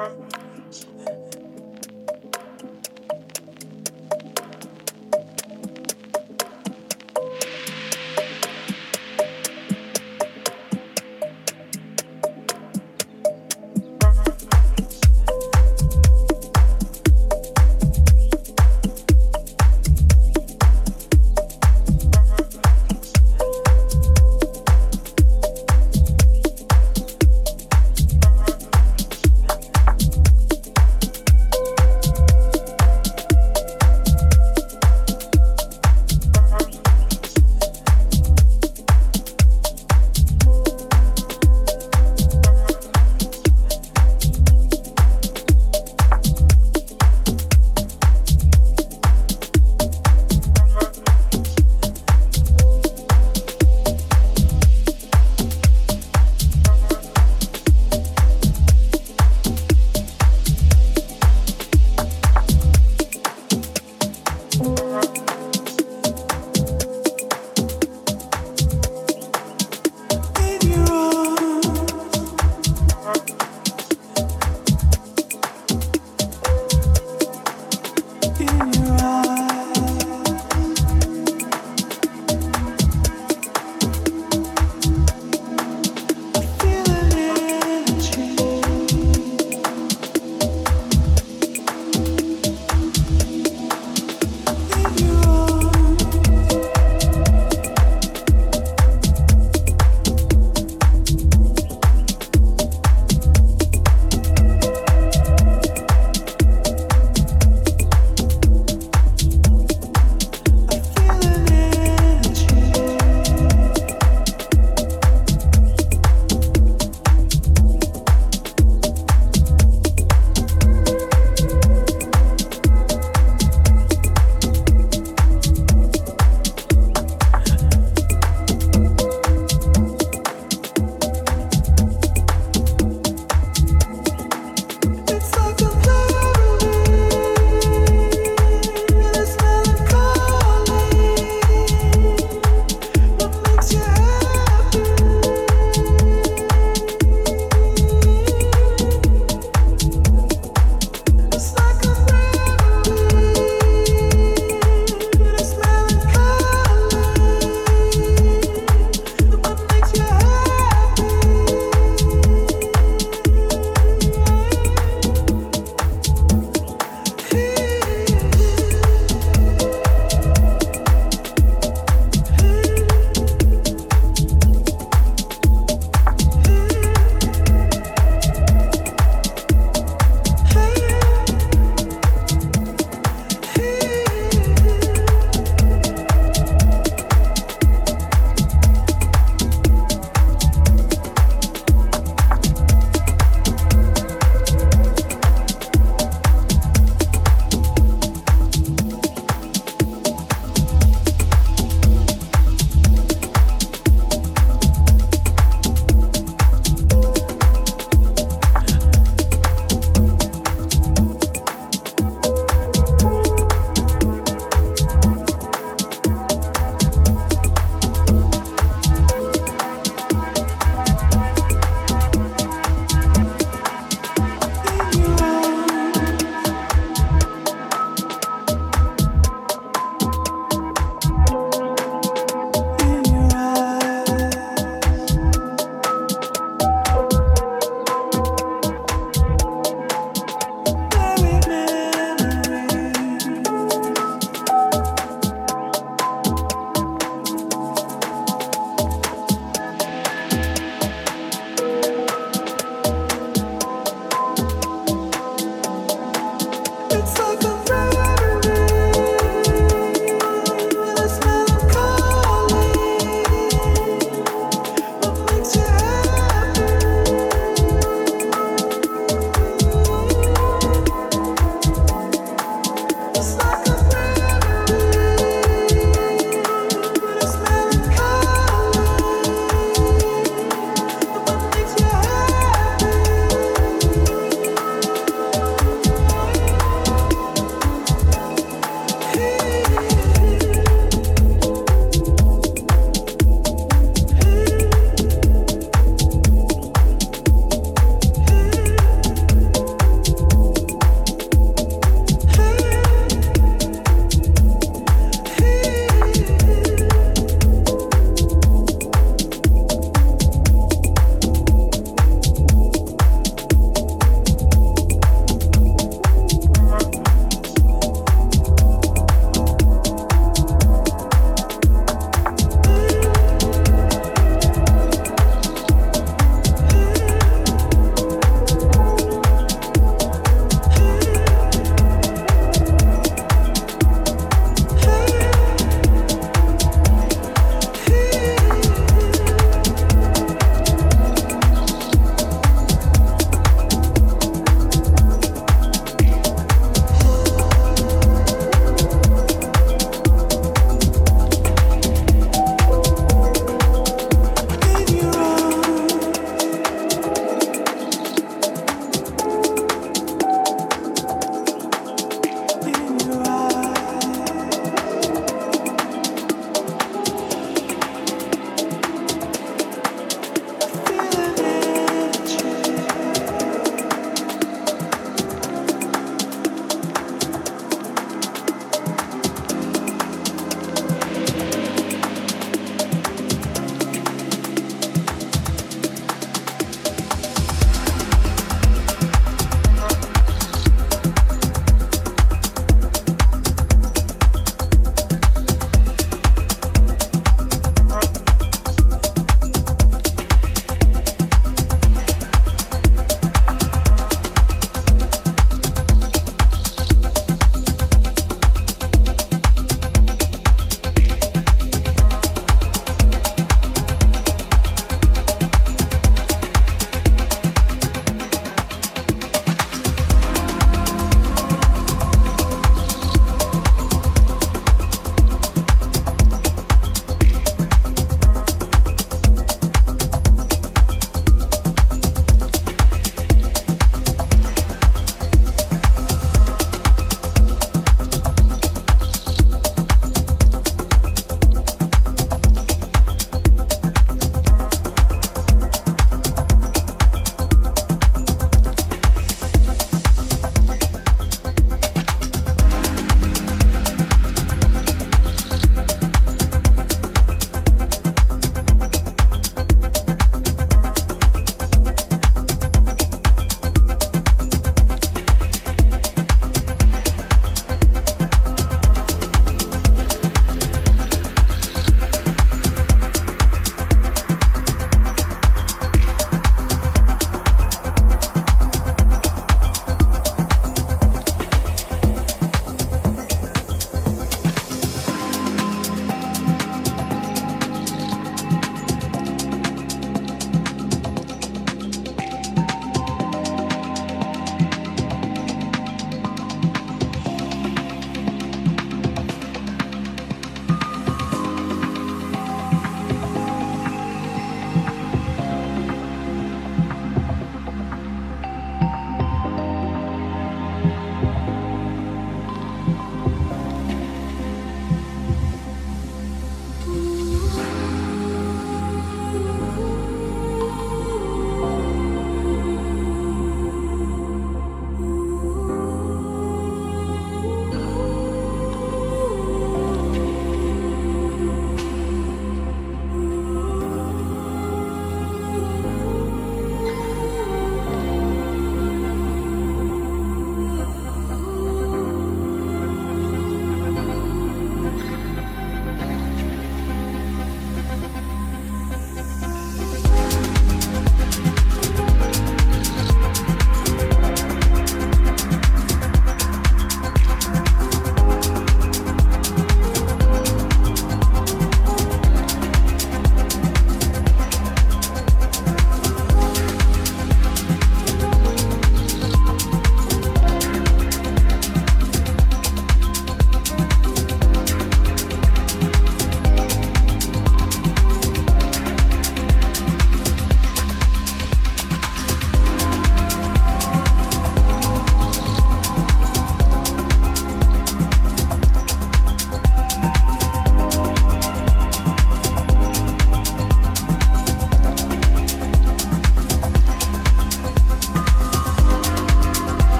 Uh-huh.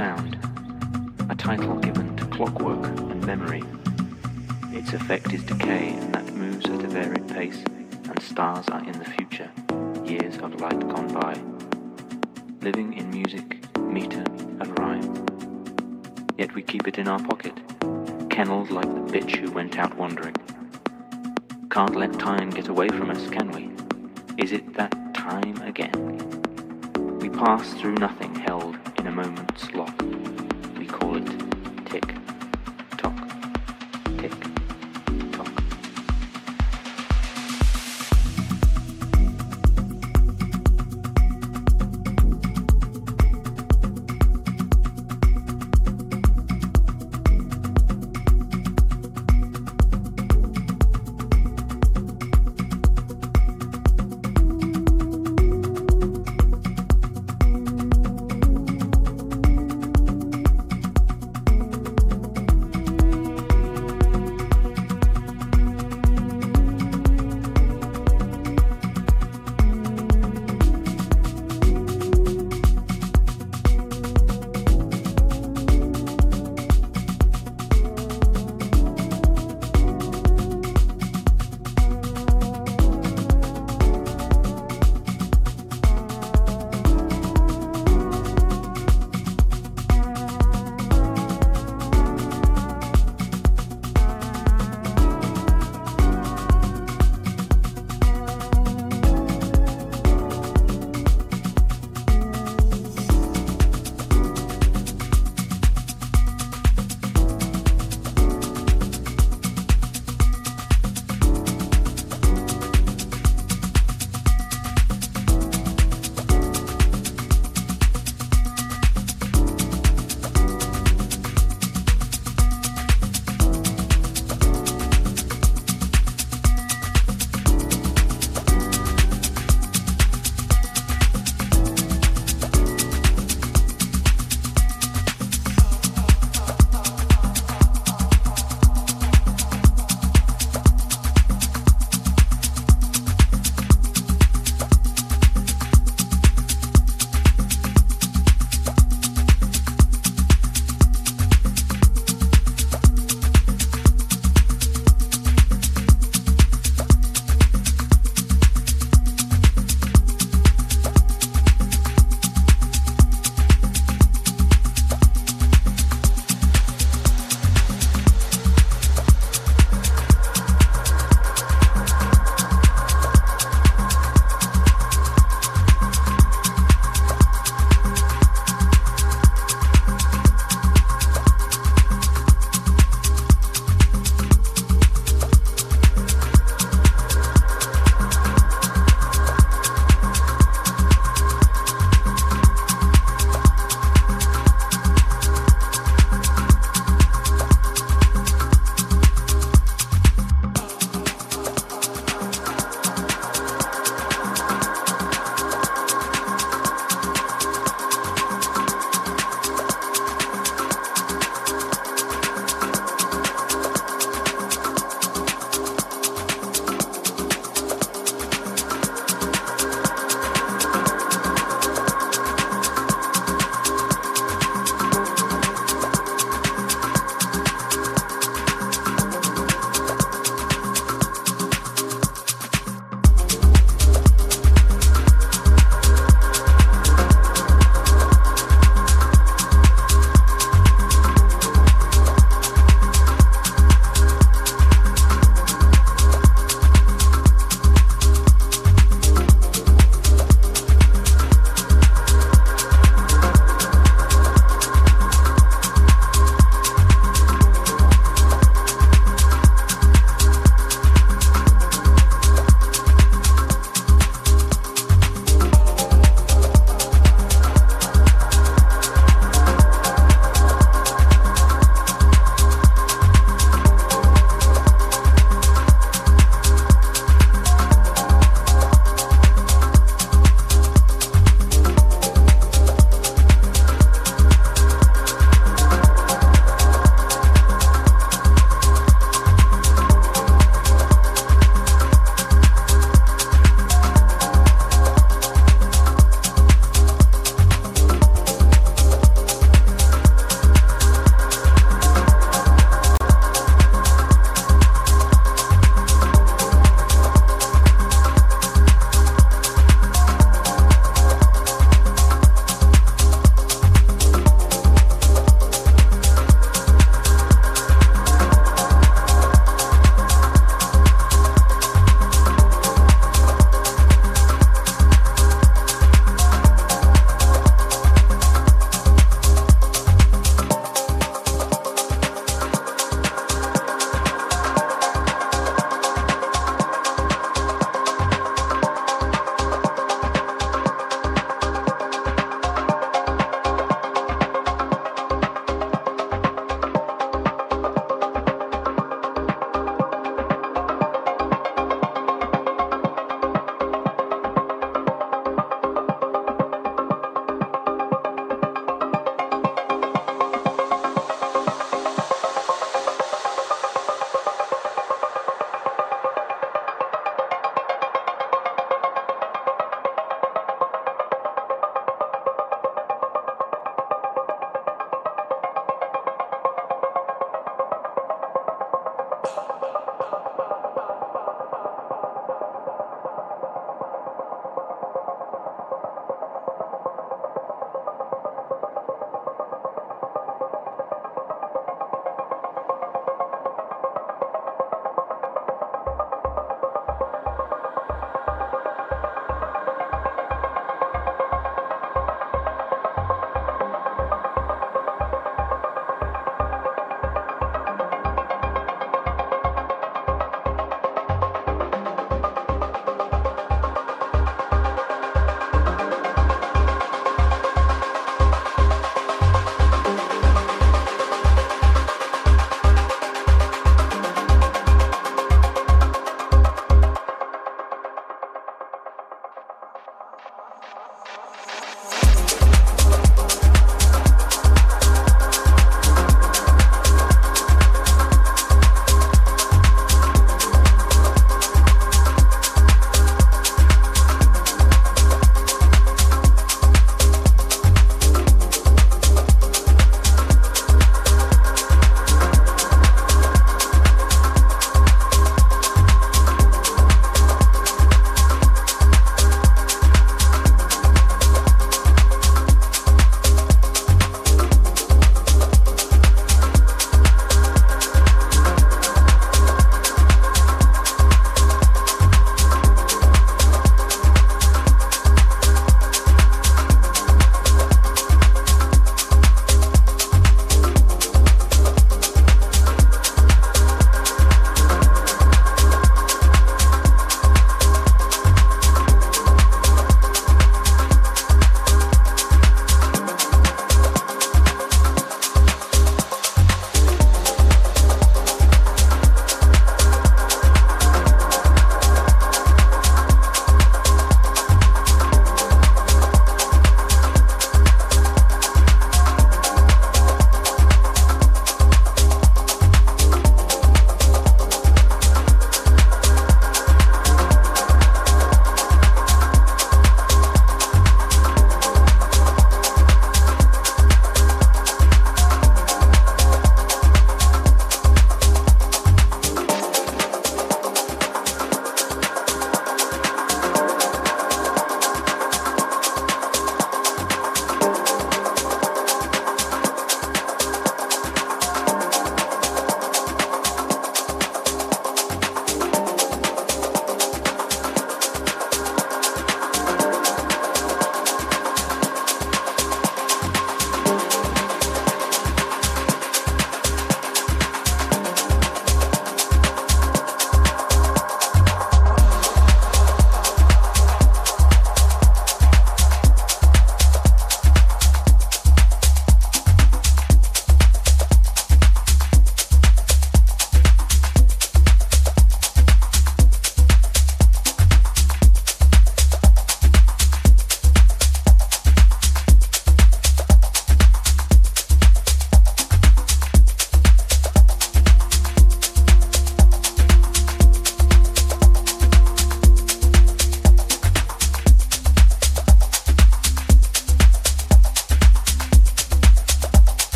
Sound. A title given to clockwork and memory. Its effect is decay, and that moves at a varied pace, and stars are in the future, years of light gone by. Living in music, meter, and rhyme. Yet we keep it in our pocket, kennelled like the bitch who went out wandering. Can't let time get away from us, can we? Is it that time again? Pass through nothing held in a moment's lock. We call it tick, tock, tick,